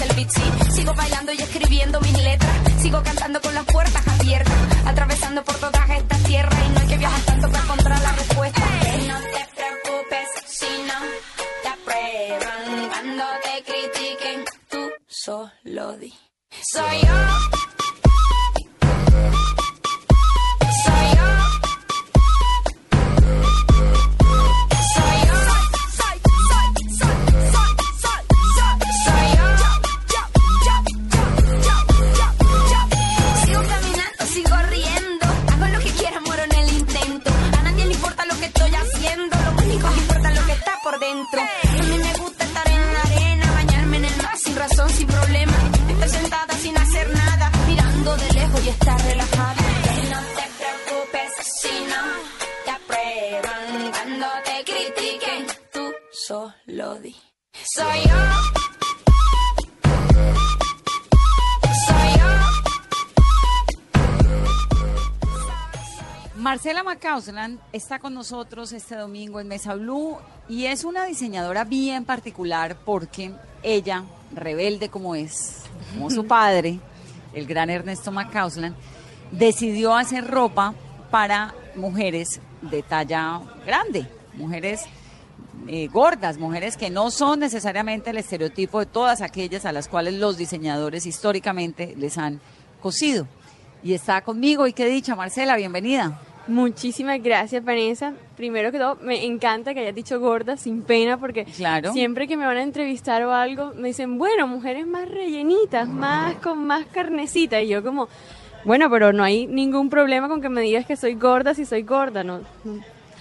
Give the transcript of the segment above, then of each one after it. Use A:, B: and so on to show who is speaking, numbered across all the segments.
A: El beat. Sigo bailando y escribiendo mis letras, sigo cantando con las puertas abiertas, atravesando por todas estas tierras y no hay que viajar tanto para encontrar la respuesta. No te preocupes si no te aprueban cuando te critiquen, tú solo di. Soy yo. Está
B: con nosotros este domingo en Mesa Blue y es una diseñadora bien particular porque ella, rebelde como es, como su padre, el gran Ernesto Macausland, decidió hacer ropa para mujeres de talla grande, mujeres eh, gordas, mujeres que no son necesariamente el estereotipo de todas aquellas a las cuales los diseñadores históricamente les han cosido. Y está conmigo, y qué dicha, Marcela, bienvenida.
C: Muchísimas gracias, Vanessa. Primero que todo, me encanta que hayas dicho gorda, sin pena, porque
B: Claro.
C: siempre que me van a entrevistar o algo, me dicen, bueno, mujeres más rellenitas, más con más carnecita. Y yo como, bueno, pero no hay ningún problema con que me digas que soy gorda si soy gorda, ¿no?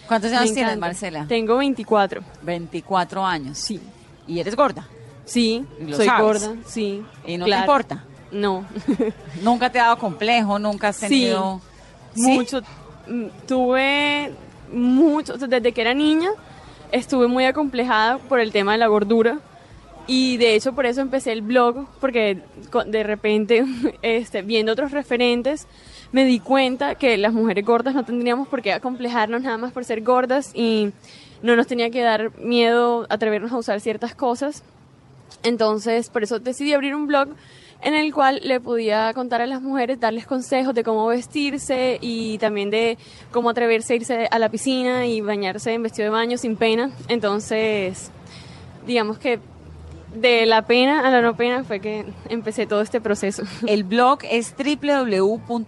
B: ¿Cuántos
C: Me
B: años tienes,
C: encanta.
B: Marcela?
C: Tengo 24.
B: 24 años.
C: Sí.
B: ¿Y eres gorda?
C: Sí,
B: ¿Y lo
C: soy
B: sabes?
C: gorda, sí.
B: ¿Y no
C: claro.
B: te importa?
C: No.
B: ¿Nunca te ha dado complejo? ¿Nunca has
C: Sí.
B: tenido...? ¿Sí?
C: Mucho. Mm, Tuve mucho, desde que era niña estuve muy acomplejada por el tema de la gordura y de hecho por eso empecé el blog porque de repente este, viendo otros referentes me di cuenta que las mujeres gordas no tendríamos por qué acomplejarnos nada más por ser gordas y no nos tenía que dar miedo atrevernos a usar ciertas cosas. Entonces, por eso decidí abrir un blog en el cual le podía contar a las mujeres, darles consejos de cómo vestirse y también de cómo atreverse a irse a la piscina y bañarse en vestido de baño sin pena. Entonces, digamos que de la pena a la no pena fue que empecé todo este proceso.
B: El blog es www.macla.co.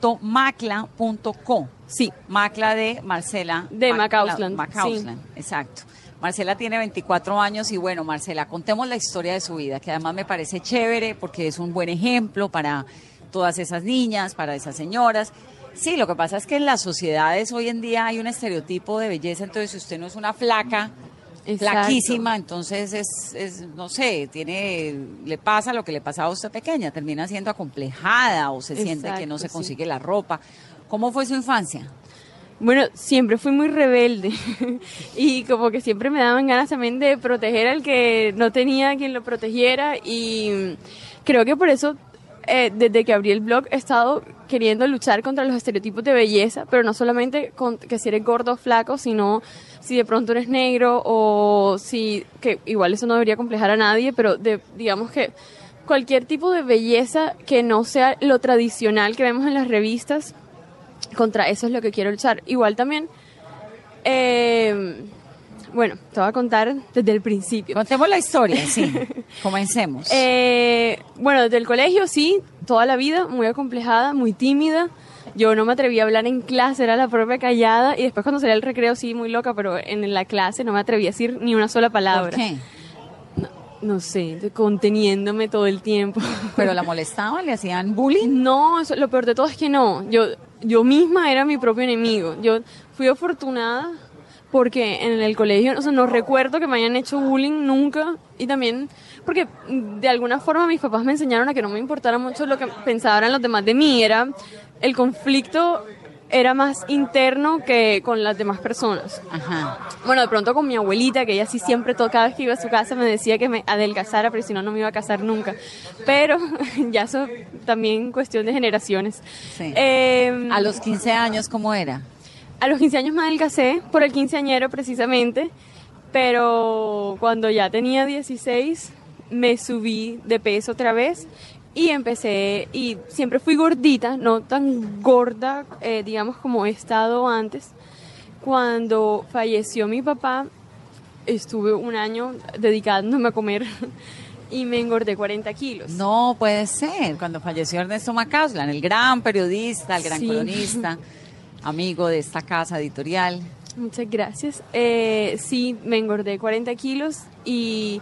C: Sí,
B: Macla de Marcela.
C: De Macausland,
B: Macausland, exacto. Marcela tiene 24 años y bueno, Marcela, contemos la historia de su vida, que además me parece chévere porque es un buen ejemplo para todas esas niñas, para esas señoras. Sí, lo que pasa es que en las sociedades hoy en día hay un estereotipo de belleza, entonces si usted no es una flaca,
C: Exacto.
B: flaquísima, entonces es, es, no sé, tiene, le pasa lo que le pasaba a usted pequeña, termina siendo acomplejada o se siente que no se
C: sí.
B: consigue la ropa. ¿Cómo fue su infancia?
C: Bueno, siempre fui muy rebelde y como que siempre me daban ganas también de proteger al que no tenía quien lo protegiera y creo que por eso eh, desde que abrí el blog he estado queriendo luchar contra los estereotipos de belleza, pero no solamente con que si eres gordo o flaco, sino si de pronto eres negro o si, que igual eso no debería complejar a nadie, pero de, digamos que cualquier tipo de belleza que no sea lo tradicional que vemos en las revistas, contra eso es lo que quiero luchar. Igual también, eh, Bueno, te voy a contar desde el principio.
B: Contemos la historia, sí. Comencemos.
C: Eh, bueno, desde el colegio sí, toda la vida, muy acomplejada, muy tímida. Yo no me atrevía a hablar en clase, era la propia callada. Y después cuando salía al recreo sí, muy loca, pero en la clase no me atrevía a decir ni una sola palabra.
B: ¿Por qué?
C: No sé, conteniéndome todo el tiempo.
B: ¿Pero la molestaban? ¿Le hacían bullying?
C: No, eso- lo peor de todo es que no. Yo, yo misma era mi propio enemigo. Yo fui afortunada porque en el colegio, o sea, no recuerdo que me hayan hecho bullying nunca. Y también porque de alguna forma mis papás me enseñaron a que no me importara mucho lo que pensaban los demás de mí. Era el conflicto era más interno que con las demás personas.
B: Ajá.
C: Bueno, de pronto con mi abuelita, que ella sí siempre, todo, cada vez que iba a su casa me decía que me adelgazara, pero si no, no me iba a casar nunca. Pero ya eso también cuestión de generaciones.
B: Sí.
C: Eh,
B: ¿A los 15 años cómo era?
C: a los 15 años me adelgacé, por el quinceañero precisamente, pero cuando ya tenía 16 me subí de peso otra vez y empecé, y siempre fui gordita, no tan gorda, eh, digamos, como he estado antes. Cuando falleció mi papá, estuve un año dedicándome a comer y me engordé 40 kilos.
B: No puede ser. Cuando falleció Ernesto Macauslan, el gran periodista, el gran
C: Sí.
B: cronista, amigo de esta casa editorial.
C: Muchas gracias. Eh, sí, me engordé 40 kilos y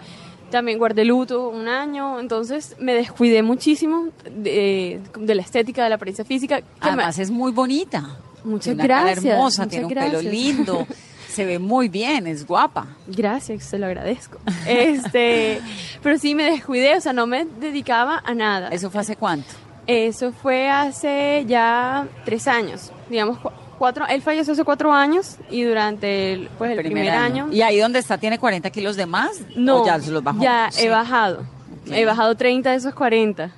C: también guardé luto un año, entonces me descuidé muchísimo de, de la estética, de la apariencia física. que me-
B: Además es muy bonita.
C: Muchas
B: Tiene una cara
C: gracias,
B: hermosa, tiene un pelo lindo, se ve muy bien, es guapa.
C: Gracias, se lo agradezco. Este, pero sí me descuidé, o sea, no me dedicaba a nada.
B: ¿Eso fue hace cuánto?
C: Eso fue hace ya tres años, digamos cuatro. Él falleció hace cuatro años y durante el, pues, el primer, año.
B: ¿Y ahí donde está tiene 40 kilos de más?
C: No,
B: ¿O ya los bajó?
C: ya
B: Sí.
C: he bajado. He bajado 30 de esos 40.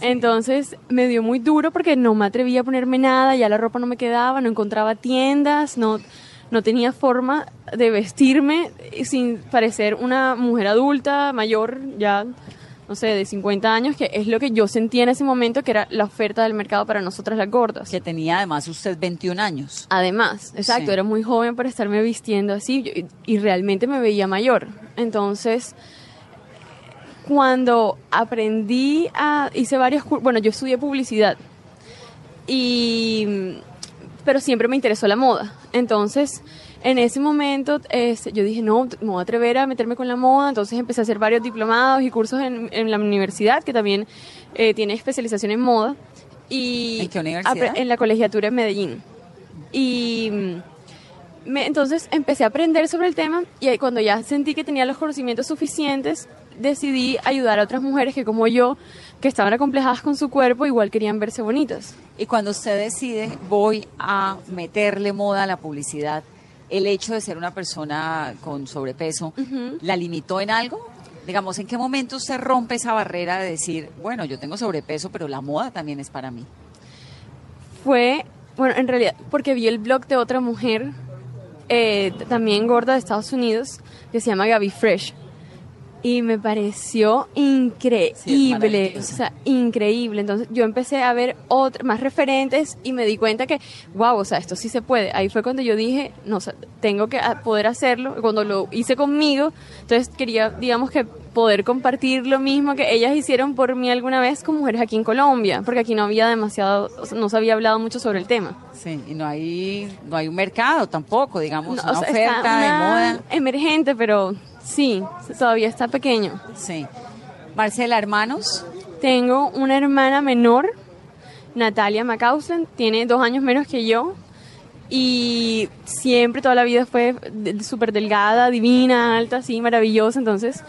C: Entonces me dio muy duro porque no me atrevía a ponerme nada, ya la ropa no me quedaba, no encontraba tiendas, no, no tenía forma de vestirme sin parecer una mujer adulta, mayor, ya, no sé, de 50 años, que es lo que yo sentía en ese momento que era la oferta del mercado para nosotras las gordas.
B: Que tenía además usted 21 años.
C: Además, exacto,
B: Sí.
C: era muy joven para estarme vistiendo así yo- y, y realmente me veía mayor. Entonces, cuando aprendí a, hice varios cursos, bueno, yo estudié publicidad y, pero siempre me interesó la moda. Entonces, en ese momento este, yo dije, no, me voy a atrever a meterme con la moda. Entonces empecé a hacer varios diplomados y cursos en, en la universidad, que también eh, tiene especialización en moda. Y
B: ¿En qué universidad?
C: En la colegiatura en Medellín. Y mm, me- entonces empecé a aprender sobre el tema y ahí cuando ya sentí que tenía los conocimientos suficientes, decidí ayudar a otras mujeres que como yo, que estaban acomplejadas con su cuerpo, igual querían verse bonitas.
B: Y cuando usted decide, voy a meterle moda a la publicidad, el hecho de ser una persona con sobrepeso, ¿la limitó en algo? Digamos, ¿en qué momento usted rompe esa barrera de decir, bueno, yo tengo sobrepeso, pero la moda también es para mí?
C: Fue, bueno, en realidad, porque vi el blog de otra mujer, eh, también gorda de Estados Unidos, que se llama Gaby Fresh. Y me pareció increíble, o sea, increíble. Entonces yo empecé a ver otras, más referentes y me di cuenta que, wow, o sea, esto sí se puede. Ahí fue cuando yo dije, no, o sea, tengo que poder hacerlo. Cuando lo hice conmigo, entonces quería, digamos que poder compartir lo mismo que ellas hicieron por mí alguna vez con mujeres aquí en Colombia, porque aquí no había demasiado, o sea, no se había hablado mucho sobre el tema.
B: Sí, y no hay, no hay un mercado tampoco, digamos,
C: No,
B: una
C: o sea,
B: oferta
C: está
B: de
C: una
B: moda.
C: Emergente, pero sí, todavía está pequeño.
B: Sí. Marcela, hermanos,
C: Tengo una hermana menor, Natalia Macausland, tiene dos años menos que yo y siempre toda la vida fue súper delgada, divina, alta, así, maravillosa. Entonces,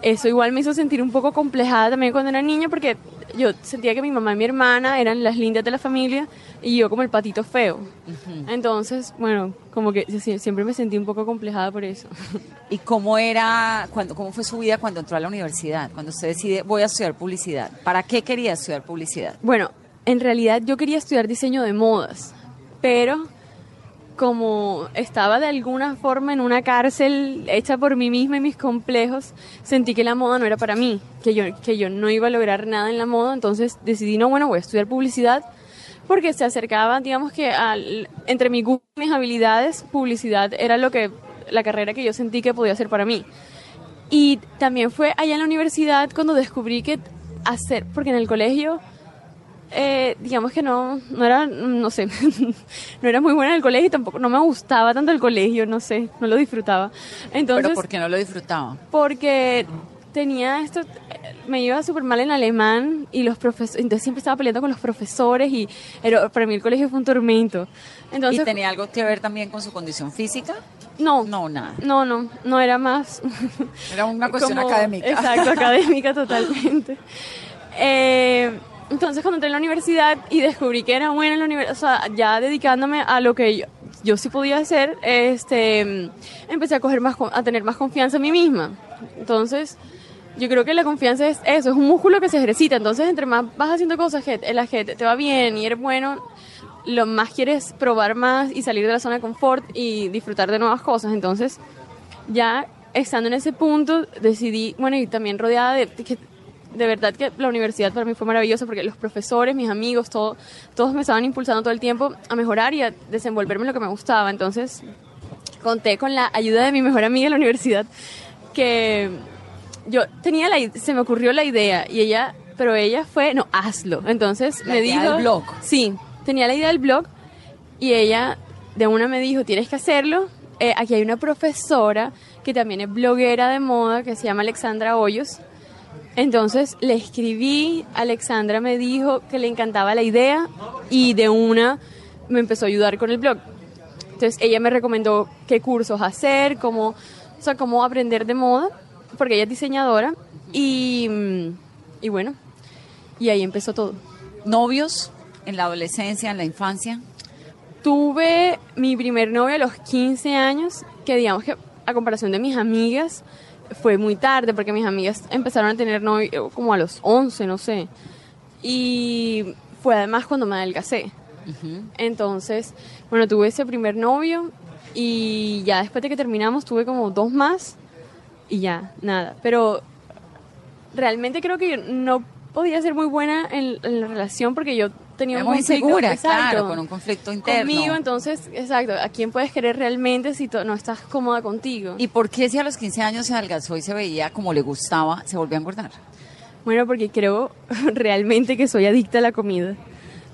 C: eso igual me hizo sentir un poco complejada también cuando era niña porque yo sentía que mi mamá y mi hermana eran las lindas de la familia y yo como el patito feo. Entonces, bueno, como que siempre me sentí un poco complejada por eso.
B: ¿y cómo era, cuando, cómo fue su vida cuando entró a la universidad? Cuando usted decide, voy a estudiar publicidad. ¿Para qué quería estudiar publicidad?
C: Bueno, en realidad yo quería estudiar diseño de modas, pero como estaba de alguna forma en una cárcel hecha por mí misma y mis complejos, sentí que la moda no era para mí, que yo, que yo no iba a lograr nada en la moda, entonces decidí, no, bueno, voy a estudiar publicidad porque se acercaba, digamos que entre mi gusto y mis habilidades, publicidad era lo que la carrera que yo sentí que podía ser para mí. Y también fue allá en la universidad cuando descubrí que hacer, porque en el colegio, eh, digamos que no, no era, no sé, no era muy buena en el colegio y tampoco, no me gustaba tanto el colegio, no sé, no lo disfrutaba. Entonces,
B: ¿Pero por qué no lo disfrutaba?
C: Porque tenía esto, me iba súper mal en alemán y los profesores, entonces siempre estaba peleando con los profesores y era, para mí el colegio fue un tormento. Entonces,
B: ¿Y tenía algo que ver también con su condición física?
C: no,
B: No, nada.
C: no, no, no era más.
B: Era una cuestión
C: como-
B: académica.
C: Exacto, académica totalmente. Eh, entonces cuando entré en la universidad y descubrí que era buena en la universidad, o sea, ya dedicándome a lo que yo, yo sí podía hacer, este, empecé a coger más, a tener más confianza en mí misma. Entonces, yo creo que la confianza es eso, es un músculo que se ejercita. Entonces, entre más vas haciendo cosas que las que te va bien y eres bueno, lo más quieres probar más y salir de la zona de confort y disfrutar de nuevas cosas. Entonces, ya estando en ese punto, decidí, bueno, y también rodeada de que de verdad que la universidad para mí fue maravillosa porque los profesores, mis amigos, todo, todos me estaban impulsando todo el tiempo a mejorar y a desenvolverme en lo que me gustaba. Entonces, conté con la ayuda de mi mejor amiga en la universidad que yo tenía la se me ocurrió la idea y ella pero ella fue no hazlo entonces
B: La
C: me
B: idea
C: dijo
B: del blog.
C: sí tenía la idea del blog y ella de una me dijo tienes que hacerlo Eh, aquí hay una profesora que también es bloguera de moda que se llama Alexandra Hoyos entonces le escribí, Alexandra me dijo que le encantaba la idea y de una me empezó a ayudar con el blog. Entonces ella me recomendó qué cursos hacer, cómo, o sea, cómo aprender de moda, porque ella es diseñadora y, y bueno, y ahí empezó todo.
B: ¿Novios en la adolescencia, en la infancia?
C: Tuve mi primer novio a los 15 años, que digamos que a comparación de mis amigas fue muy tarde, porque mis amigas empezaron a tener novio como a los 11, no sé. Y fue además cuando me adelgacé. Entonces, bueno, tuve ese primer novio y ya después de que terminamos tuve como dos más y ya, nada. Pero realmente creo que yo no podía ser muy buena en, en la relación porque yo tenía un
B: muy
C: conflicto, exacto,
B: claro, con un conflicto interno.
C: Conmigo, entonces, exacto, ¿a quién puedes querer realmente si no estás cómoda contigo?
B: ¿Y por qué si a los 15 años se adelgazó y se veía como le gustaba, se volvió a engordar?
C: Bueno, porque creo realmente que soy adicta a la comida.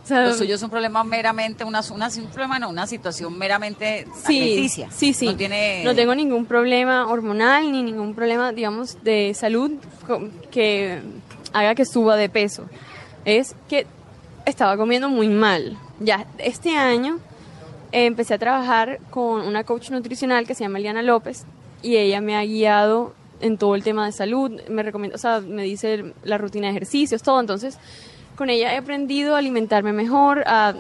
C: O sea,
B: Lo suyo es un problema meramente, una, una, un problema, no, una situación meramente
C: sí. Sí, sí.
B: No tiene...
C: No tengo ningún problema hormonal ni ningún problema, digamos, de salud que haga que suba de peso. Es que estaba comiendo muy mal. Ya este año eh, empecé a trabajar con una coach nutricional que se llama Eliana López y ella me ha guiado en todo el tema de salud, me recomienda, o sea, me dice la rutina de ejercicios, todo, entonces con ella he aprendido a alimentarme mejor, a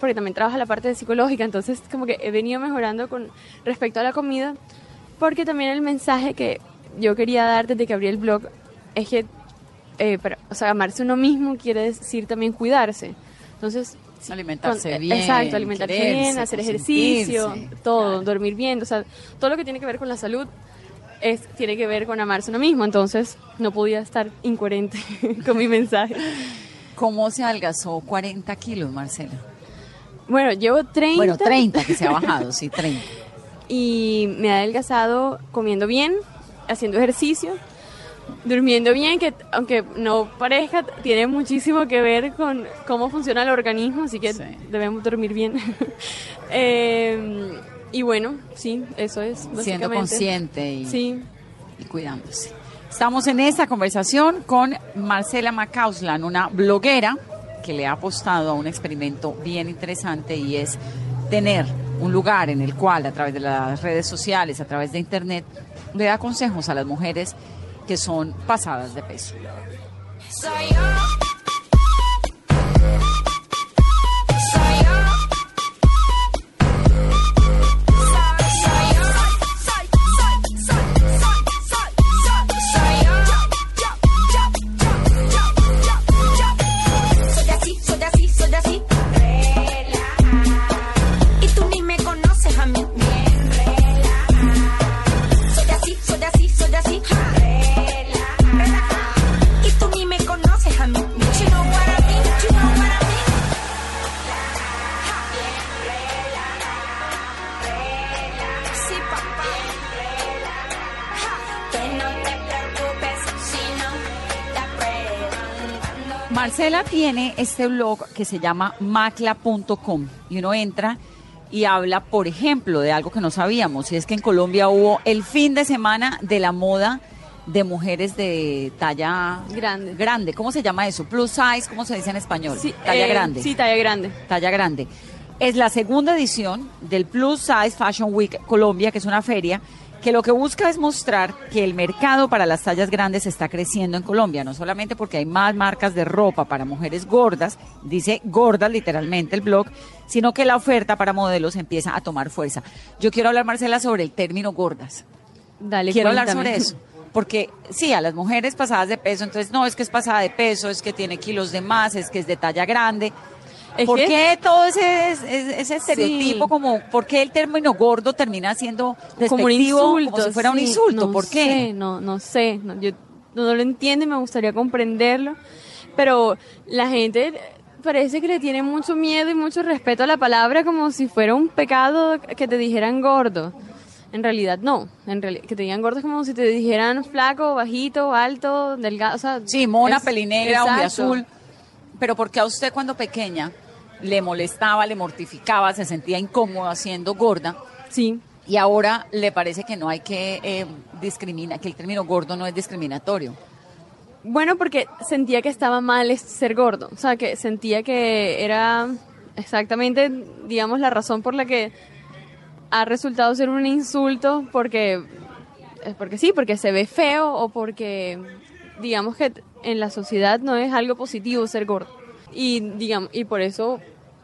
C: porque también trabaja la parte de psicológica, entonces como que he venido mejorando con respecto a la comida, porque también el mensaje que yo quería dar desde que abrí el blog es que, eh, para- o sea, amarse uno mismo quiere decir también cuidarse. Entonces, sí,
B: Alimentarse
C: con-
B: bien,
C: Exacto, alimentarse
B: quererse,
C: bien, hacer ejercicio, todo,
B: claro.
C: dormir bien, o sea, todo lo que tiene que ver con la salud es, tiene que ver con amarse uno mismo, entonces no podía estar incoherente con mi mensaje.
B: ¿Cómo se adelgazó 40 kilos, Marcela?
C: Bueno, llevo 30.
B: Bueno, 30 que se ha bajado, sí, 30.
C: y me ha adelgazado comiendo bien, haciendo ejercicio, durmiendo bien, que aunque no parezca, tiene muchísimo que ver con cómo funciona el organismo, así que
B: Sí.
C: debemos dormir bien. Eh, y bueno, sí, eso es.
B: Siendo consciente y,
C: Sí.
B: y cuidándose. Estamos en esta conversación con Marcela Macauslan, una bloguera que le ha apostado a un experimento bien interesante y es tener un lugar en el cual a través de las redes sociales, a través de internet, le da consejos a las mujeres que son pasadas de peso. Marcela tiene este blog que se llama macla.com y uno entra y habla, por ejemplo, de algo que no sabíamos, y es que en Colombia hubo el fin de semana de la moda de mujeres de talla
C: Grande.
B: grande. ¿Cómo se llama eso? Plus size, ¿cómo se dice en español?
C: Sí,
B: talla
C: eh,
B: grande.
C: Sí, talla grande.
B: Talla grande. Es la segunda edición del Plus Size Fashion Week Colombia, que es una feria que lo que busca es mostrar que el mercado para las tallas grandes está creciendo en Colombia, no solamente porque hay más marcas de ropa para mujeres gordas, dice gordas literalmente el blog, sino que la oferta para modelos empieza a tomar fuerza. Yo quiero hablar, Marcela, sobre el término gordas.
C: Dale,
B: Quiero hablar sobre eso. Porque sí, a las mujeres pasadas de peso, entonces no es que es pasada de peso, es que tiene kilos de más, es que es de talla grande.
C: Es
B: ¿Por
C: que-
B: qué todo ese, ese, ese estereotipo
C: Sí.
B: como, por qué el término gordo termina siendo
C: como un insulto.
B: como si fuera un insulto?
C: no
B: ¿Por qué?
C: sé, no, no sé. no, yo no lo entiendo y me gustaría comprenderlo. Pero la gente parece que le tiene mucho miedo y mucho respeto a la palabra como si fuera un pecado que te dijeran gordo. En realidad no. En reali- que te digan gordo es como si te dijeran flaco, bajito, alto, delgado. O sea,
B: Sí, mona,
C: es-
B: pelinegra, hombre azul. Pero ¿por qué a usted cuando pequeña le molestaba, le mortificaba, se sentía incómoda siendo gorda?
C: Sí.
B: Y ahora le parece que no hay que eh, discriminar, que el término gordo no es discriminatorio.
C: Bueno, porque sentía que estaba mal ser gordo. O sea, que sentía que era exactamente, digamos, la razón por la que ha resultado ser un insulto, porque, porque sí, porque se ve feo o porque, digamos, que en la sociedad no es algo positivo ser gordo. Y, digamos, y por eso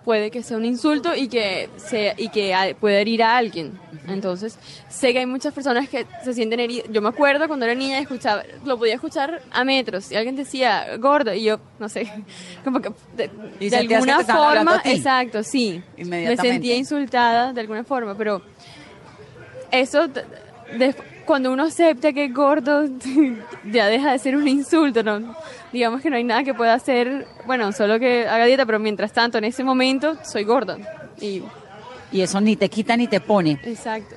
C: puede que sea un insulto y que sea, y que puede herir a alguien. Entonces, sé que hay muchas personas que se sienten heridas. Yo me acuerdo cuando era niña escuchaba, lo podía escuchar a metros y alguien decía gordo y yo, no sé, como que de,
B: que
C: alguna forma, exacto, sí. Me sentía insultada de alguna forma, pero eso de- cuando uno acepta que es gordo ya deja de ser un insulto, ¿no? Digamos que no hay nada que pueda hacer, bueno, solo que haga dieta, pero mientras tanto, en ese momento, soy gorda. Y,
B: Y eso ni te quita ni te pone.
C: exacto.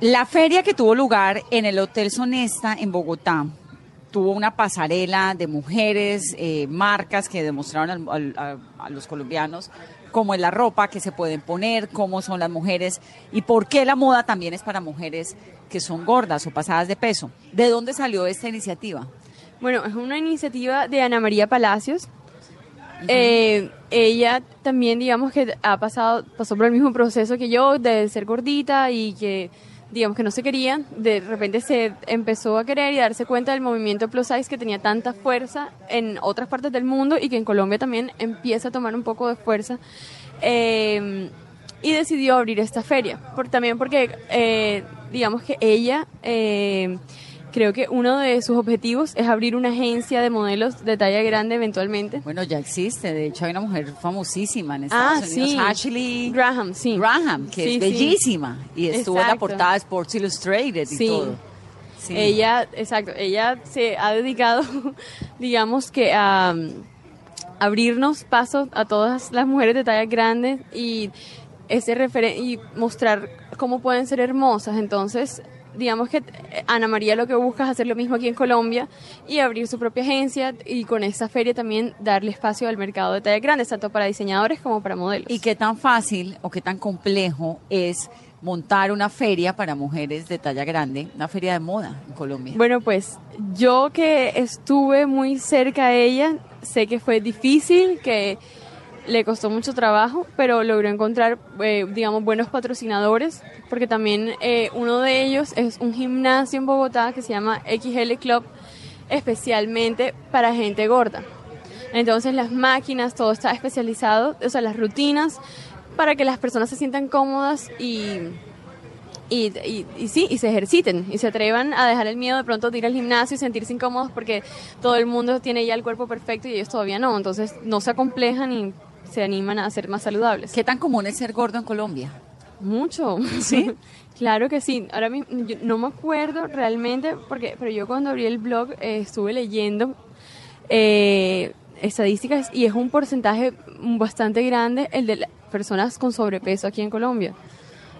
B: La feria que tuvo lugar en el Hotel Sonesta en Bogotá tuvo una pasarela de mujeres, eh, marcas que demostraron al- al- a, a los colombianos cómo es la ropa que se pueden poner, cómo son las mujeres y por qué la moda también es para mujeres que son gordas o pasadas de peso. ¿De dónde salió esta iniciativa?
C: Bueno, es una iniciativa de Ana María Palacios. Eh, ella también, digamos que ha pasado, pasó por el mismo proceso que yo de ser gordita y que, digamos que no se quería. De repente se empezó a querer y darse cuenta del movimiento plus size que tenía tanta fuerza en otras partes del mundo y que en Colombia también empieza a tomar un poco de fuerza. Eh, y decidió abrir esta feria. También porque, eh, digamos que ella, eh, creo que uno de sus objetivos es abrir una agencia de modelos de talla grande eventualmente.
B: Bueno, ya existe, de hecho hay una mujer famosísima en Estados
C: Ah,
B: Unidos,
C: sí.
B: Ashley
C: Graham, sí.
B: Graham, que
C: Sí,
B: es bellísima y estuvo en la portada de Sports Illustrated y
C: Sí.
B: todo. Sí.
C: Ella, exacto, ella se ha dedicado, digamos que a um, abrirnos paso a todas las mujeres de talla grande y ese referen- y mostrar cómo pueden ser hermosas. Entonces, digamos que eh, Ana María lo que busca es hacer lo mismo aquí en Colombia y abrir su propia agencia y con esa feria también darle espacio al mercado de talla grande, tanto para diseñadores como para modelos.
B: ¿Y qué tan fácil o qué tan complejo es montar una feria para mujeres de talla grande, una feria de moda en Colombia?
C: Bueno, pues yo que estuve muy cerca a ella, sé que fue difícil, que le costó mucho trabajo, pero logró encontrar, eh, digamos, buenos patrocinadores, porque también eh, uno de ellos es un gimnasio en Bogotá que se llama XL Club, especialmente para gente gorda. Entonces las máquinas, todo está especializado, o sea, las rutinas, para que las personas se sientan cómodas y y, sí, y se ejerciten y se atrevan a dejar el miedo de pronto de ir al gimnasio y sentirse incómodos porque todo el mundo tiene ya el cuerpo perfecto y ellos todavía no. Entonces no se acomplejan y se animan a ser más saludables.
B: ¿Qué tan común es ser gordo en Colombia?
C: Mucho. ¿Sí? claro que sí. Ahora mismo yo no me acuerdo realmente, porque pero yo cuando abrí el blog eh, estuve leyendo eh, estadísticas y es un porcentaje bastante grande el de las personas con sobrepeso aquí en Colombia.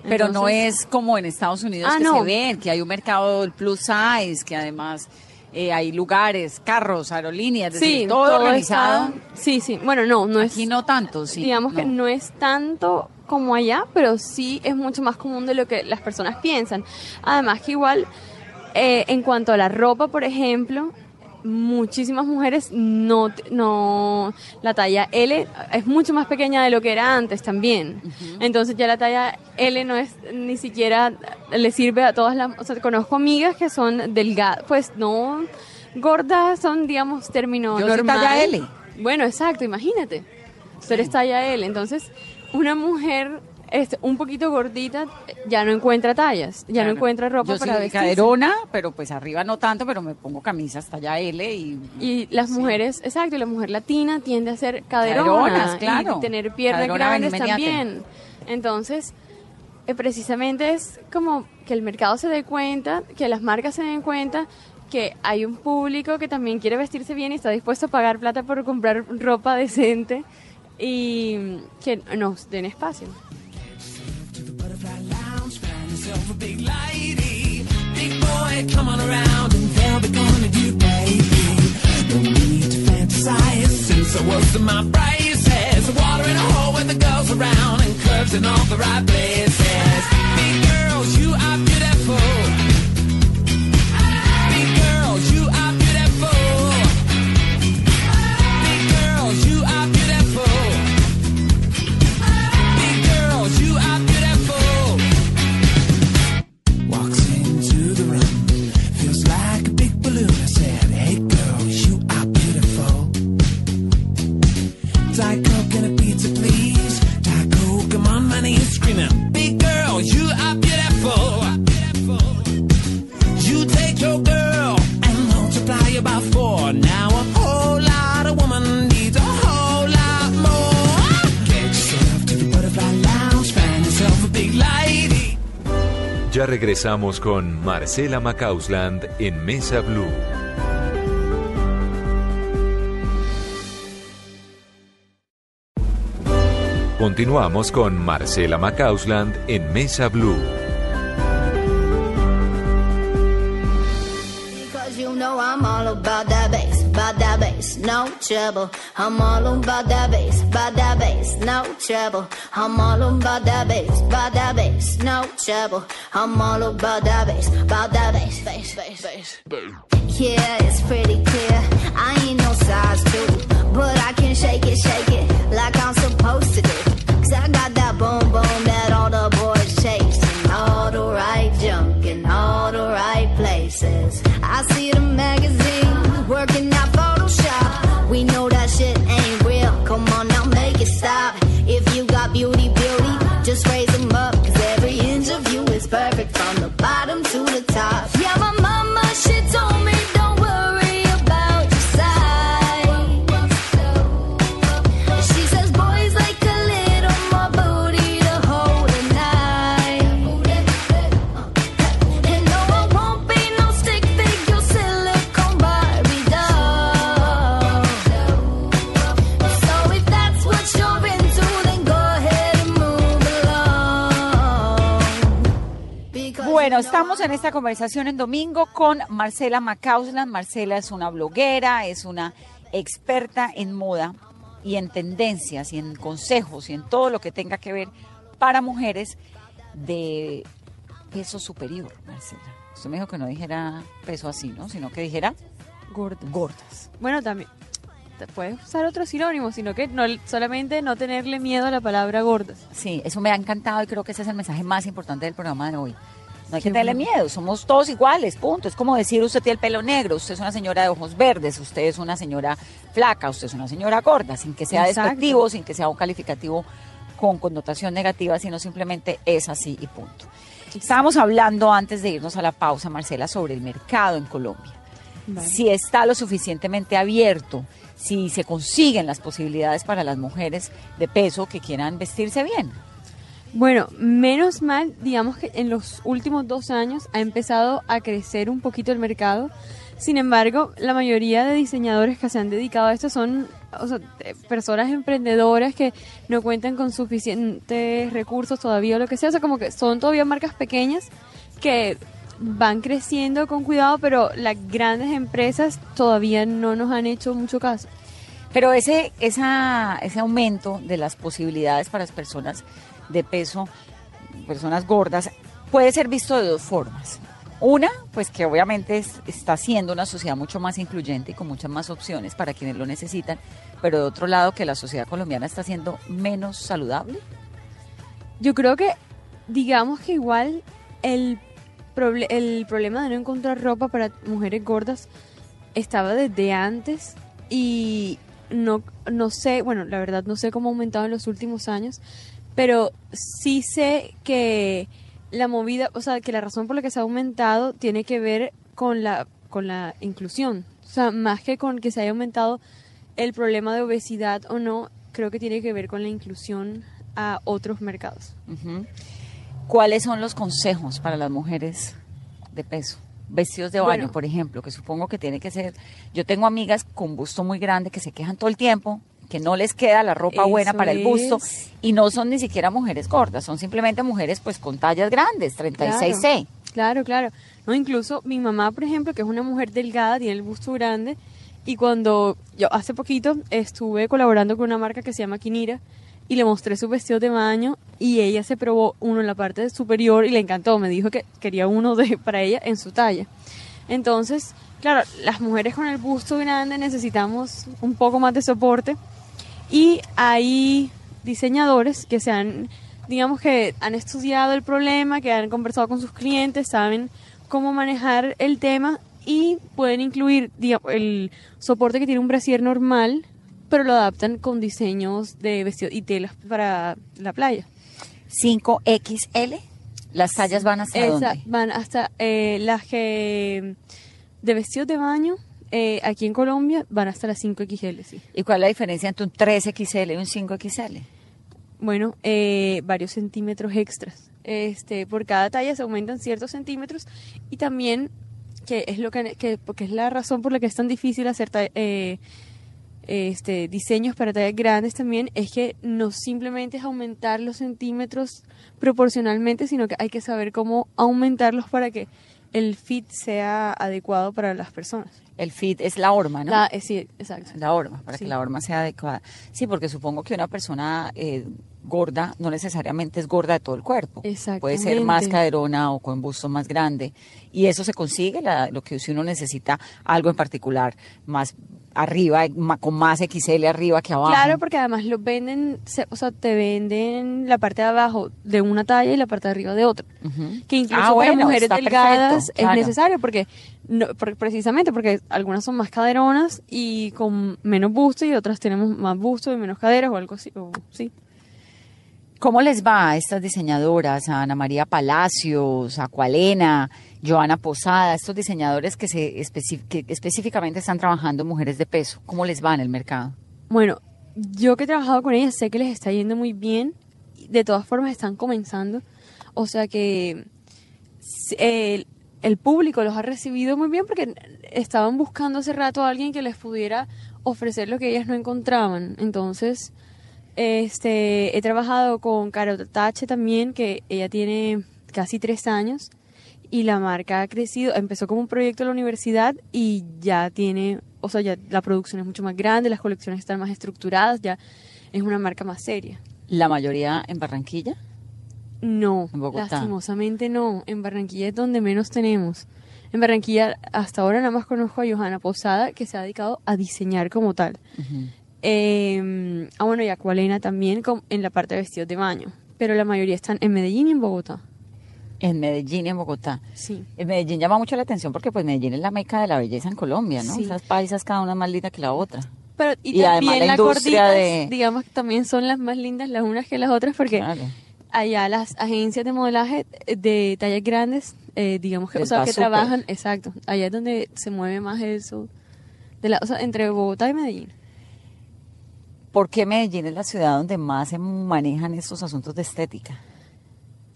B: Pero no es como en Estados Unidos
C: Ah,
B: que
C: no.
B: se ven, que hay un mercado del plus size, que además eh, hay lugares, carros, aerolíneas, es
C: Sí,
B: decir, todo, organizado.
C: está- sí, sí. Bueno, no, no es.
B: Aquí no tanto, sí.
C: digamos que no es tanto como allá, pero sí es mucho más común de lo que las personas piensan. Además que igual, eh, en cuanto a la ropa, por ejemplo, muchísimas mujeres no, no, la talla L es mucho más pequeña de lo que era antes también. Entonces ya la talla L no es ni siquiera, le sirve a todas las, o sea, conozco amigas que son delgadas, pues no gordas, son digamos término
B: Yo soy
C: normal.
B: talla L.
C: Bueno, exacto, imagínate. Tú eres talla L, entonces una mujer este, un poquito gordita ya no encuentra tallas, ya no encuentra ropa
B: Yo
C: para
B: soy
C: vestirse.
B: caderona, pero pues arriba no tanto, pero me pongo camisas talla L y...
C: Y las mujeres, exacto, y la mujer latina tiende a ser caderona
B: Caderonas, claro.
C: y tener piernas grandes también. Entonces, eh, precisamente es como que el mercado se dé cuenta, que las marcas se den cuenta que hay un público que también quiere vestirse bien y está dispuesto a pagar plata por comprar ropa decente y que nos den espacio.
D: Big lady. Big boy, come on around and be coming to you, baby. No need to fantasize since I was in my braces. Water in a hole with the girls around and curves in all the right places. Big girls, you are beautiful.
E: Regresamos con Marcela Macausland en Mesa Blue. Continuamos con Marcela Macausland en Mesa Blue.
F: Trouble. I'm all about that bass, about that bass, no trouble. I'm all about that bass, about that bass, no trouble. I'm all about that bass, about that bass, bass, bass, bass. Yeah, it's pretty clear. I ain't no size two, but I can shake it, shake it like I'm supposed to do. Cause I got that boom boom that all the boys chase. And all the right junk in all the right places. I see the magazine working out Photoshop. We know that shit ain't real. Come on now, make it stop. If you got beauty, beauty, just raise them up. Cause every inch of you is perfect from the bottom
B: Bueno, estamos en esta conversación en domingo con Marcela Macausland. Marcela es una bloguera, es una experta en moda y en tendencias y en consejos y en todo lo que tenga que ver para mujeres de peso superior, Marcela. Usted me dijo que no dijera peso así, ¿no? Sino que dijera
C: Gordas.
B: gordas.
C: Bueno, también puedes usar otro sinónimo, sino que no solamente no tenerle miedo a la palabra gordas.
B: Sí, eso me ha encantado y creo que ese es el mensaje más importante del programa de hoy. No hay que tenerle miedo, somos todos iguales, punto. Es como decir, usted tiene el pelo negro, usted es una señora de ojos verdes, usted es una señora flaca, usted es una señora gorda, sin que sea
C: Exacto.
B: despectivo, sin que sea un calificativo con connotación negativa, sino simplemente es así y punto. Estábamos hablando antes de irnos a la pausa, Marcela, sobre el mercado en Colombia.
C: Vale.
B: Si está lo suficientemente abierto, si se consiguen las posibilidades para las mujeres de peso que quieran vestirse bien.
C: Bueno, menos mal, digamos que en los últimos dos años ha empezado a crecer un poquito el mercado. Sin embargo, la mayoría de diseñadores que se han dedicado a esto son de personas emprendedoras que no cuentan con suficientes recursos todavía o lo que sea, o sea, como que son todavía marcas pequeñas que van creciendo con cuidado, pero las grandes empresas todavía no nos han hecho mucho caso.
B: Pero ese, esa, ese aumento de las posibilidades para las personas de peso, personas gordas, puede ser visto de dos formas. Una, pues que obviamente es- está siendo una sociedad mucho más incluyente y con muchas más opciones para quienes lo necesitan, pero de otro lado que la sociedad colombiana está siendo menos saludable.
C: Yo creo que, digamos que igual el, el problema de no encontrar ropa para mujeres gordas estaba desde antes y no, no sé, bueno, la verdad no sé cómo ha aumentado en los últimos años, pero sí sé que la movida, o sea, que la razón por la que se ha aumentado tiene que ver con la, con la inclusión. O sea, más que con que se haya aumentado el problema de obesidad o no, creo que tiene que ver con la inclusión a otros mercados.
B: ¿Cuáles son los consejos para las mujeres de peso? Vestidos de baño,
C: Bueno.
B: por ejemplo, que supongo que tiene que ser. Yo tengo amigas con busto muy grande que se quejan todo el tiempo, que no les queda la ropa buena para el busto
C: es.
B: y no son ni siquiera mujeres gordas, son simplemente mujeres pues con tallas grandes, 36C.
C: Claro, claro. No, incluso mi mamá, por ejemplo, que es una mujer delgada, tiene el busto grande, y cuando yo hace poquito estuve colaborando con una marca que se llama Kinira y le mostré su vestido de baño y ella se probó uno en la parte superior y le encantó, me dijo que quería uno de para ella en su talla. Entonces, claro, las mujeres con el busto grande necesitamos un poco más de soporte y hay diseñadores que se han, digamos que han estudiado el problema, que han conversado con sus clientes, saben cómo manejar el tema y pueden incluir digamos, el soporte que tiene un brasier normal, pero lo adaptan con diseños de vestidos y telas para la playa.
B: 5XL, las tallas van hasta
C: Esa-
B: dónde?
C: van hasta eh, las que de vestidos de baño eh, aquí en Colombia van hasta las 5XL, sí.
B: ¿Y cuál es la diferencia entre un 3XL y un 5XL?
C: Bueno, eh, varios centímetros extras. Este, por cada talla se aumentan ciertos centímetros y también que es lo que, que- porque es la razón por la que es tan difícil hacer eh, este diseños para tallas grandes también es que no simplemente es aumentar los centímetros proporcionalmente, sino que hay que saber cómo aumentarlos para que el fit sea adecuado para las personas.
B: El fit es la horma, ¿no?
C: La- eh, sí, exacto.
B: La horma, para
C: Sí.
B: que la horma sea adecuada. Sí, porque supongo que una persona eh, gorda no necesariamente es gorda de todo el cuerpo. Puede ser más caderona o con busto más grande. Y eso se consigue, la- lo que si uno necesita algo en particular, más arriba, con más XL arriba que abajo.
C: Claro, porque además lo venden, o sea, te venden la parte de abajo de una talla y la parte de arriba de otra. Que incluso
B: Ah, bueno,
C: para mujeres delgadas
B: perfecto, claro.
C: es necesario porque no, precisamente porque algunas son más caderonas y con menos busto y otras tenemos más busto y menos caderas o algo así. o- sí.
B: ¿Cómo les va a estas diseñadoras, a Ana María Palacios, a Cualena, Joana Posada, estos diseñadores que, se que específicamente están trabajando mujeres de peso? ¿Cómo les va en el mercado?
C: Bueno, yo que he trabajado con ellas sé que les está yendo muy bien. De todas formas están comenzando. O sea que s- el, público los ha recibido muy bien porque estaban buscando hace rato a alguien que les pudiera ofrecer lo que ellas no encontraban. Entonces, este, he trabajado con Carol Tache también, que ella tiene casi tres años y la marca ha crecido. Empezó como un proyecto en la universidad y ya tiene, o sea, ya la producción es mucho más grande, las colecciones están más estructuradas, ya es una marca más seria.
B: La mayoría en Barranquilla.
C: No, lastimosamente no. En Barranquilla es donde menos tenemos. En Barranquilla hasta ahora nada más conozco a Johanna Posada que se ha dedicado a diseñar como tal. Eh, ah, bueno, y a Cualena también en la parte de vestidos de baño. Pero la mayoría están en Medellín y en Bogotá.
B: En Medellín y en Bogotá.
C: Sí.
B: En Medellín llama mucho la atención porque pues Medellín es la meca de la belleza en Colombia, ¿no?
C: Sí.
B: Esas paisas cada una más linda que la otra.
C: Pero, y,
B: Y además
C: también
B: la
C: gorditas,
B: de-
C: digamos que también son las más lindas las unas que las otras porque
B: Claro.
C: Allá las agencias de modelaje eh, de tallas grandes, eh, digamos que, o sea, que trabajan, exacto, allá es donde se mueve más eso, de la, o sea, entre Bogotá y Medellín.
B: ¿Por qué Medellín es la ciudad donde más se manejan estos asuntos de estética?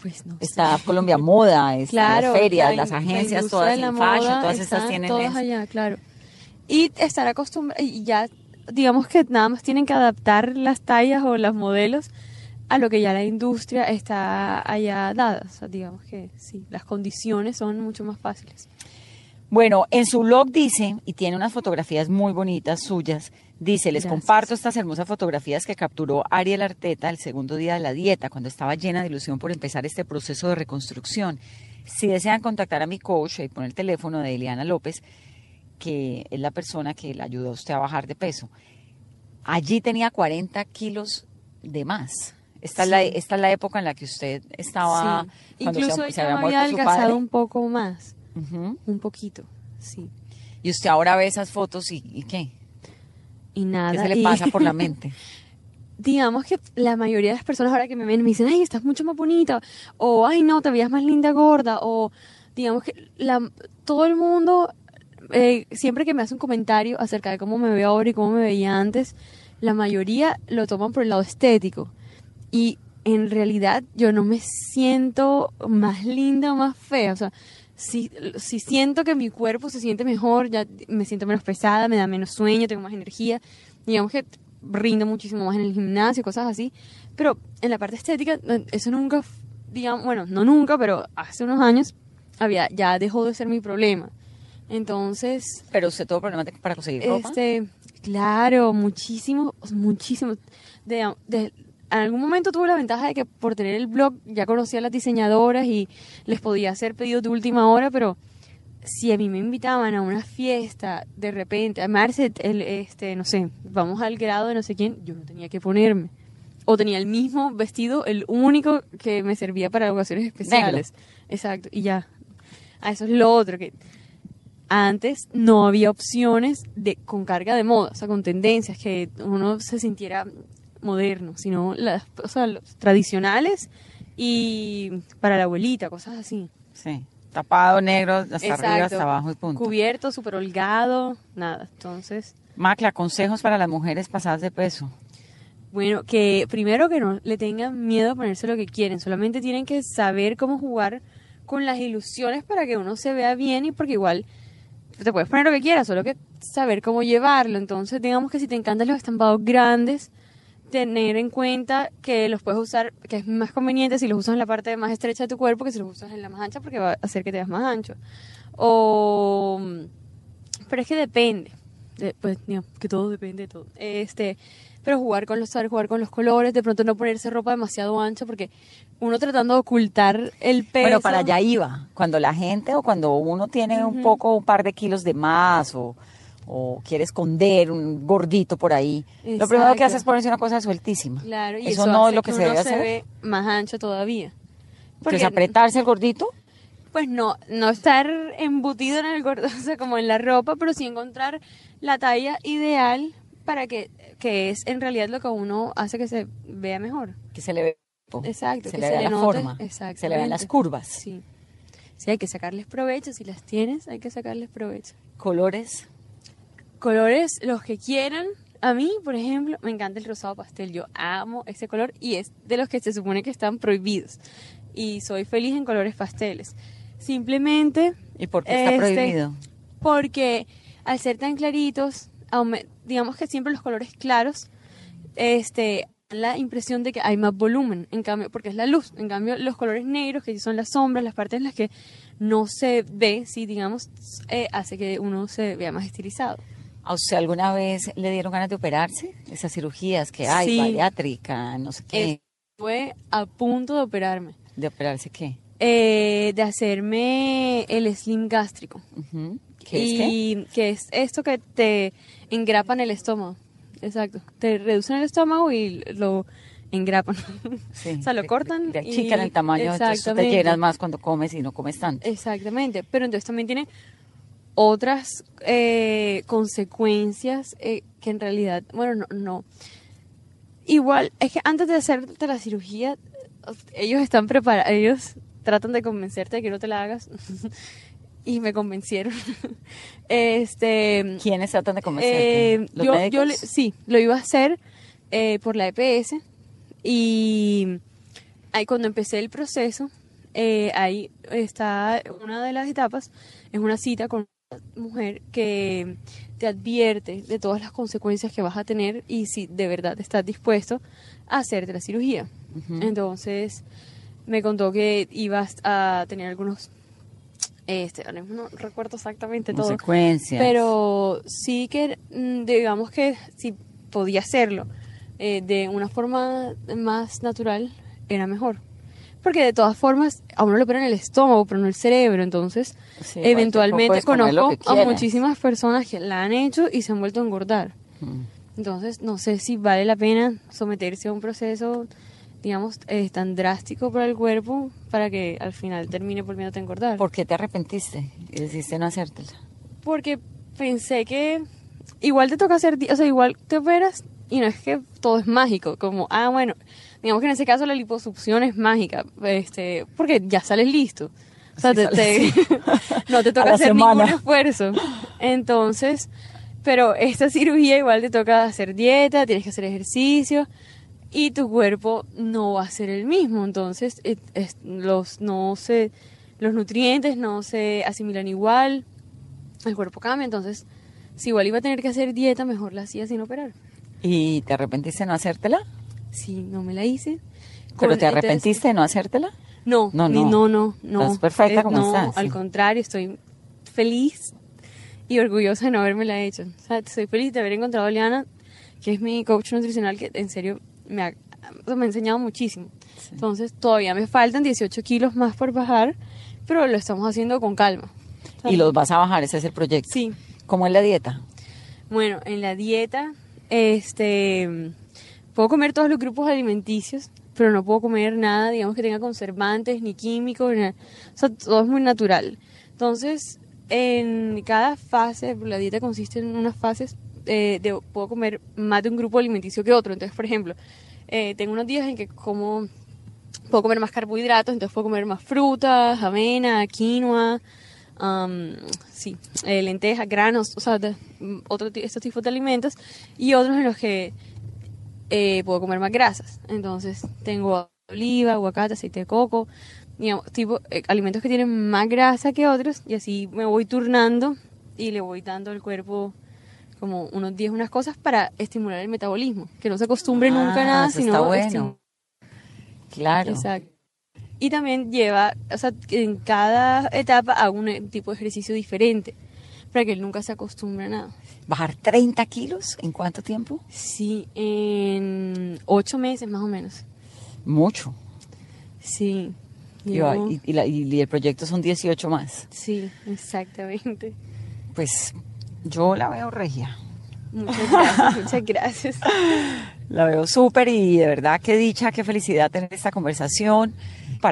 C: Pues no
B: Está
C: sé.
B: Colombia Moda, está
C: Claro,
B: las ferias,
C: la
B: las
C: la
B: agencias,
C: industria
B: todas
C: la
B: fashion,
C: moda
B: todas estas tienen
C: todas
B: eso.
C: allá, claro. Y estar acostumbrado, y ya digamos que nada más tienen que adaptar las tallas o los modelos a lo que ya la industria está allá dada. O sea, digamos que sí, las condiciones son mucho más fáciles.
B: Bueno, en su blog dice, y tiene unas fotografías muy bonitas suyas, dice, les
C: Gracias.
B: comparto estas hermosas fotografías que capturó Ariel Arteta el segundo día de la dieta, cuando estaba llena de ilusión por empezar este proceso de reconstrucción. Si desean contactar a mi coach, y poner el teléfono de Eliana López, que es la persona que le ayudó a usted a bajar de peso. Allí tenía 40 kilos de más. Esta, es la, esta es la época en la que usted estaba...
C: Sí.
B: cuando
C: Incluso
B: se, había padre.
C: un poco más, un poquito, sí.
B: Y usted ahora ve esas fotos y, y ¿qué?
C: Y nada.
B: ¿Qué se le
C: y-
B: pasa por la mente?
C: digamos que la mayoría de las personas ahora que me ven me dicen, ay, estás mucho más bonita, o ay, no, te veías más linda gorda, o digamos que la, todo el mundo, eh, siempre que me hace un comentario acerca de cómo me veo ahora y cómo me veía antes, la mayoría lo toman por el lado estético. Y en realidad yo no me siento más linda o más fea, o sea, si, si siento que mi cuerpo se siente mejor, ya me siento menos pesada, me da menos sueño, tengo más energía, digamos que rindo muchísimo más en el gimnasio, cosas así, pero en la parte estética, eso nunca, digamos, bueno, no nunca, pero hace unos años había, ya dejó de ser mi problema. Entonces,
B: Pero usted tuvo problemas para conseguir ropa.
C: este, claro, muchísimo, muchísimo. De, de- en algún momento tuve la ventaja de que por tener el blog ya conocía a las diseñadoras y les podía hacer pedidos de última hora, pero si a mí me invitaban a una fiesta de repente, a Marce, el, este, no sé, vamos al grado de no sé quién, yo no tenía que ponerme. O tenía el mismo vestido, el único que me servía para ocasiones especiales. Exacto, y ya. A eso es lo otro, que antes no había opciones de con carga de moda, o sea, con tendencias, que uno se sintiera moderno, sino las o sea, los tradicionales y para la abuelita, cosas así.
B: Sí. Tapado, negro, hasta arriba, hasta abajo y punto.
C: Cubierto, súper holgado, nada. Entonces,
B: Macla, consejos para las mujeres pasadas de peso.
C: bueno, que primero que no le tengan miedo a ponerse lo que quieren, solamente tienen que saber cómo jugar con las ilusiones para que uno se vea bien y porque igual te puedes poner lo que quieras, solo que saber cómo llevarlo. Entonces, digamos que si te encantan los estampados grandes, tener en cuenta que los puedes usar, que es más conveniente si los usas en la parte más estrecha de tu cuerpo que si los usas en la más ancha porque va a hacer que te veas más ancho. O, pero es que depende, de- pues que todo depende de todo. Este, pero jugar con los, saber jugar con los colores, de pronto no ponerse ropa demasiado ancha porque uno tratando de ocultar el peso.
B: Bueno, para allá iba. Cuando la gente o cuando uno tiene un poco, un par de kilos de más o, o quiere esconder un gordito por ahí, lo primero que hace es ponerse una cosa sueltísima.
C: Claro, y
B: eso,
C: eso,
B: no es lo que, se debe hacer.
C: ve más ancho todavía.
B: Entonces, apretarse el gordito.
C: Pues no, no estar embutido en el gordo, o sea, como en la ropa, pero sí encontrar la talla ideal para que, que es en realidad lo que uno hace que se vea mejor.
B: que se le ve
C: Exacto,
B: se
C: que
B: le
C: se
B: vea la
C: note,
B: forma, se le vean las curvas,
C: Sí. Sí, hay que sacarles provecho, si las tienes, hay que sacarles provecho.
B: colores.
C: Colores, los que quieran. A mí, por ejemplo, me encanta el rosado pastel. Yo amo ese color y es de los que se supone que están prohibidos. Y soy feliz en colores pasteles. Simplemente
B: ¿Y por qué está
C: Este,
B: prohibido?
C: porque al ser tan claritos, digamos que siempre los colores claros, este, dan la impresión de que hay más volumen, en cambio, porque es la luz. En cambio, los colores negros, que son las sombras, las partes en las que no se ve, sí, digamos, eh, hace que uno se vea más estilizado.
B: ¿A usted alguna vez le dieron ganas de operarse? Esas cirugías que hay,
C: Sí.
B: bariátrica, no sé qué.
C: Fue a punto de operarme,
B: ¿De operarse qué?
C: eh, de hacerme el slim gástrico.
B: ¿Qué es qué?
C: y que es esto que te engrapan el estómago. Exacto. Te reducen el estómago y lo engrapan.
B: Sí.
C: o sea, lo
B: Te-
C: cortan.
B: Te
C: y-
B: achican el tamaño, entonces te llenas más cuando comes y no comes tanto.
C: Exactamente. Pero entonces también tiene otras eh, consecuencias eh, que en realidad, bueno, no, no. Igual, es que antes de hacerte la cirugía, ellos están preparados, ellos tratan de convencerte de que no te la hagas. y me convencieron. este,
B: ¿Quiénes tratan de convencerte?
C: eh,
B: ¿Los
C: yo,
B: médicos?
C: yo le- sí, lo iba a hacer eh, por la EPS y ahí cuando empecé el proceso, eh, ahí está una de las etapas, es una cita con mujer que te advierte de todas las consecuencias que vas a tener y si de verdad estás dispuesto a hacerte la cirugía. Entonces me contó que ibas a tener algunos, este, no recuerdo exactamente todo,
B: Consecuencias.
C: pero sí que mm, digamos que si podía hacerlo eh, de una forma más natural era mejor. Porque de todas formas, a uno le operan el estómago, pero no el cerebro. Entonces,
B: Sí,
C: eventualmente conozco a muchísimas personas que la han hecho y se han vuelto a engordar.
B: Mm.
C: Entonces, no sé si vale la pena someterse a un proceso, digamos, eh, tan drástico para el cuerpo para que al final termine volviéndote a engordar.
B: ¿Por qué te arrepentiste y decidiste no hacértela?
C: Porque pensé que igual te toca hacer, o sea, igual te operas y no es que todo es mágico, como, ah, bueno, digamos que en ese caso la liposucción es mágica, este, porque ya sales listo. O sea,
B: Sí,
C: te- no te toca hacer
B: semana.
C: ningún esfuerzo. Entonces, pero esta cirugía igual te toca hacer dieta, tienes que hacer ejercicio y tu cuerpo no va a ser el mismo. Entonces, es- los, no se, los nutrientes no se asimilan igual, el cuerpo cambia. Entonces, si igual iba a tener que hacer dieta, mejor la hacía sin operar.
B: ¿Y te arrepentiste de no hacértela?
C: Si no me la hice.
B: ¿Pero te
C: entonces-
B: arrepentiste de no hacértela?
C: No,
B: No, no.
C: no, no, no.
B: Estás perfecta
C: Eh,
B: como
C: no,
B: estás,
C: al
B: sí.
C: contrario, estoy feliz y orgullosa de no haberme la hecho. O sea, estoy feliz de haber encontrado a Liana, que es mi coach nutricional, que en serio me ha, me ha enseñado muchísimo. Entonces, todavía me faltan 18 kilos más por bajar, pero lo estamos haciendo con calma.
B: Y los vas a bajar, ese es el proyecto.
C: Sí.
B: ¿Cómo es la dieta?
C: Bueno, en la dieta, este, puedo comer todos los grupos alimenticios, pero no puedo comer nada, digamos, que tenga conservantes, ni químicos, ni o sea, todo es muy natural. Entonces, en cada fase, la dieta consiste en unas fases, eh, de, puedo comer más de un grupo alimenticio que otro. Entonces, por ejemplo, eh, tengo unos días en que como, puedo comer más carbohidratos, entonces puedo comer más frutas, avena, quinoa, am, sí, eh, lentejas, granos, o sea, de- mm, estos tipos de alimentos, y otros en los que eh, puedo comer más grasas. Entonces, tengo oliva, aguacate, aceite de coco, digamos, tipo, eh, alimentos que tienen más grasa que otros, y así me voy turnando y le voy dando al cuerpo como unos 10 unas cosas para estimular el metabolismo, que no se acostumbre nunca a
B: Ah,
C: nada, sino
B: está bueno. Claro.
C: Exacto. Y también lleva, o sea, en cada etapa hago un tipo de ejercicio diferente para que él nunca se acostumbre a nada.
B: ¿Bajar 30 kilos en cuánto tiempo?
C: Sí, en ocho meses más o menos.
B: Mucho.
C: Sí.
B: Y, y- y la- y el proyecto son 18 más.
C: Sí, exactamente.
B: Pues yo la veo regia.
C: Muchas gracias, muchas gracias.
B: La veo súper y de verdad qué dicha, qué felicidad tener esta conversación,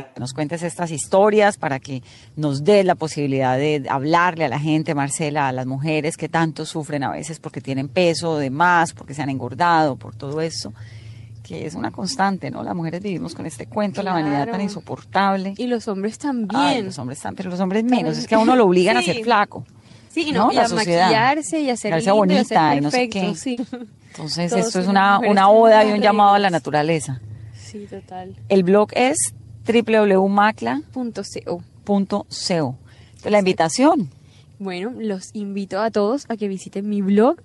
B: para que nos cuentes estas historias, para que nos dé la posibilidad de hablarle a la gente, Marcela, a las mujeres que tanto sufren a veces porque tienen peso de más, porque se han engordado, por todo eso, que es una constante, ¿no? Las mujeres vivimos con este cuento, la vanidad tan
C: Claro.
B: insoportable.
C: Y los hombres también.
B: Ay, los hombres están, pero los hombres menos, es que a uno lo obligan a
C: Sí.
B: ser flaco.
C: Sí, y, no, y
B: La
C: a
B: sociedad.
C: maquillarse y a ser lindo y a ser
B: bonita y no sé
C: perfecto,
B: qué.
C: sí.
B: Entonces,
C: Todos
B: esto es una, una oda y un llamado a la naturaleza.
C: Sí, total.
B: El blog es www.macla.co. La invitación.
C: Bueno, los invito a todos a que visiten mi blog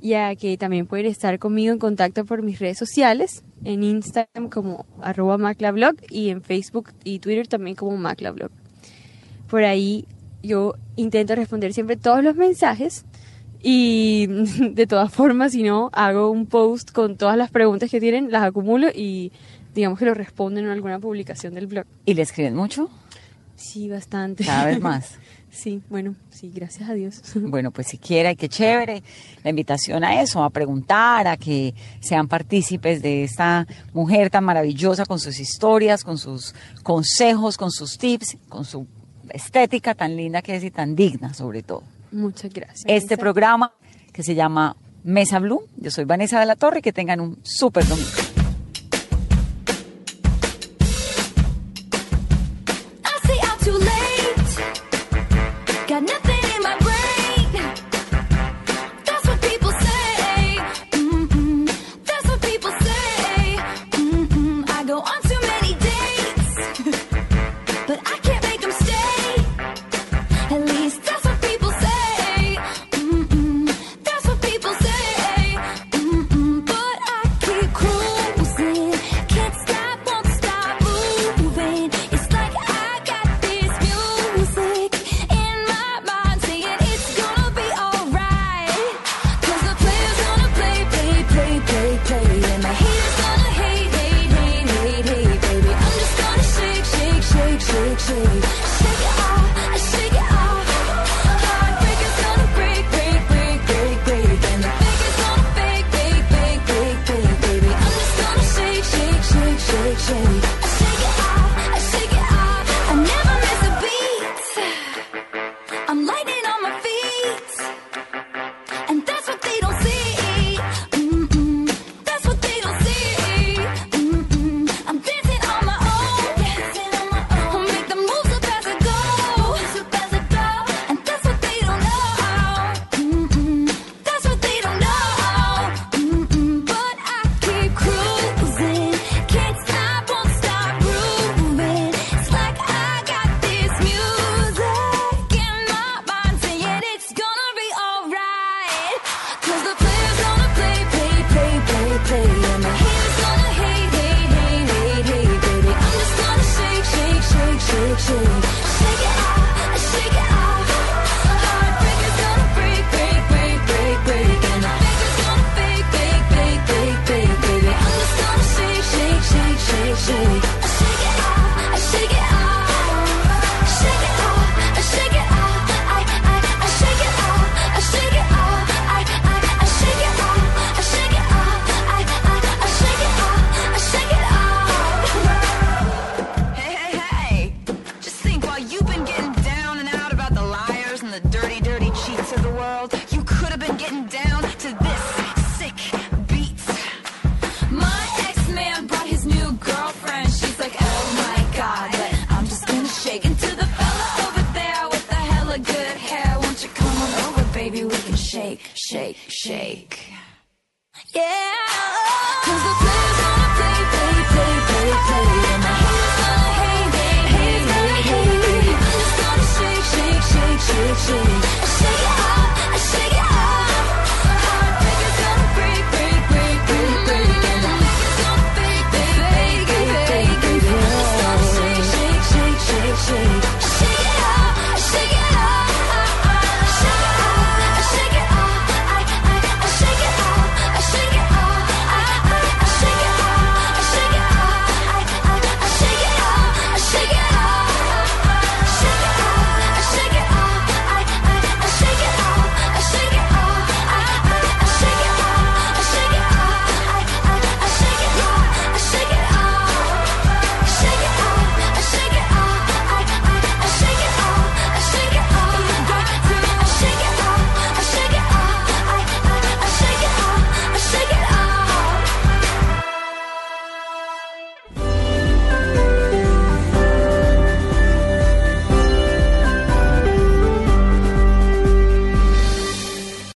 C: y a que también pueden estar conmigo en contacto por mis redes sociales, en Instagram como arroba maclablog y en Facebook y Twitter también como maclablog. Por ahí yo intento responder siempre todos los mensajes y de todas formas, si no, hago un post con todas las preguntas que tienen, las acumulo y digamos que lo responden en alguna publicación del blog.
B: ¿Y le escriben mucho?
C: Sí, bastante.
B: Cada vez más.
C: Sí, bueno, sí, gracias a Dios.
B: Bueno, pues si quiera y qué chévere. La invitación a eso, a preguntar, a que sean partícipes de esta mujer tan maravillosa con sus historias, con sus consejos, con sus tips, con su estética tan linda que es y tan digna sobre todo.
C: Muchas gracias.
B: Este
C: Vanessa.
B: programa que se llama Mesa Blue. Yo soy Vanessa de la Torre que tengan un súper domingo.
G: Yeah, cause the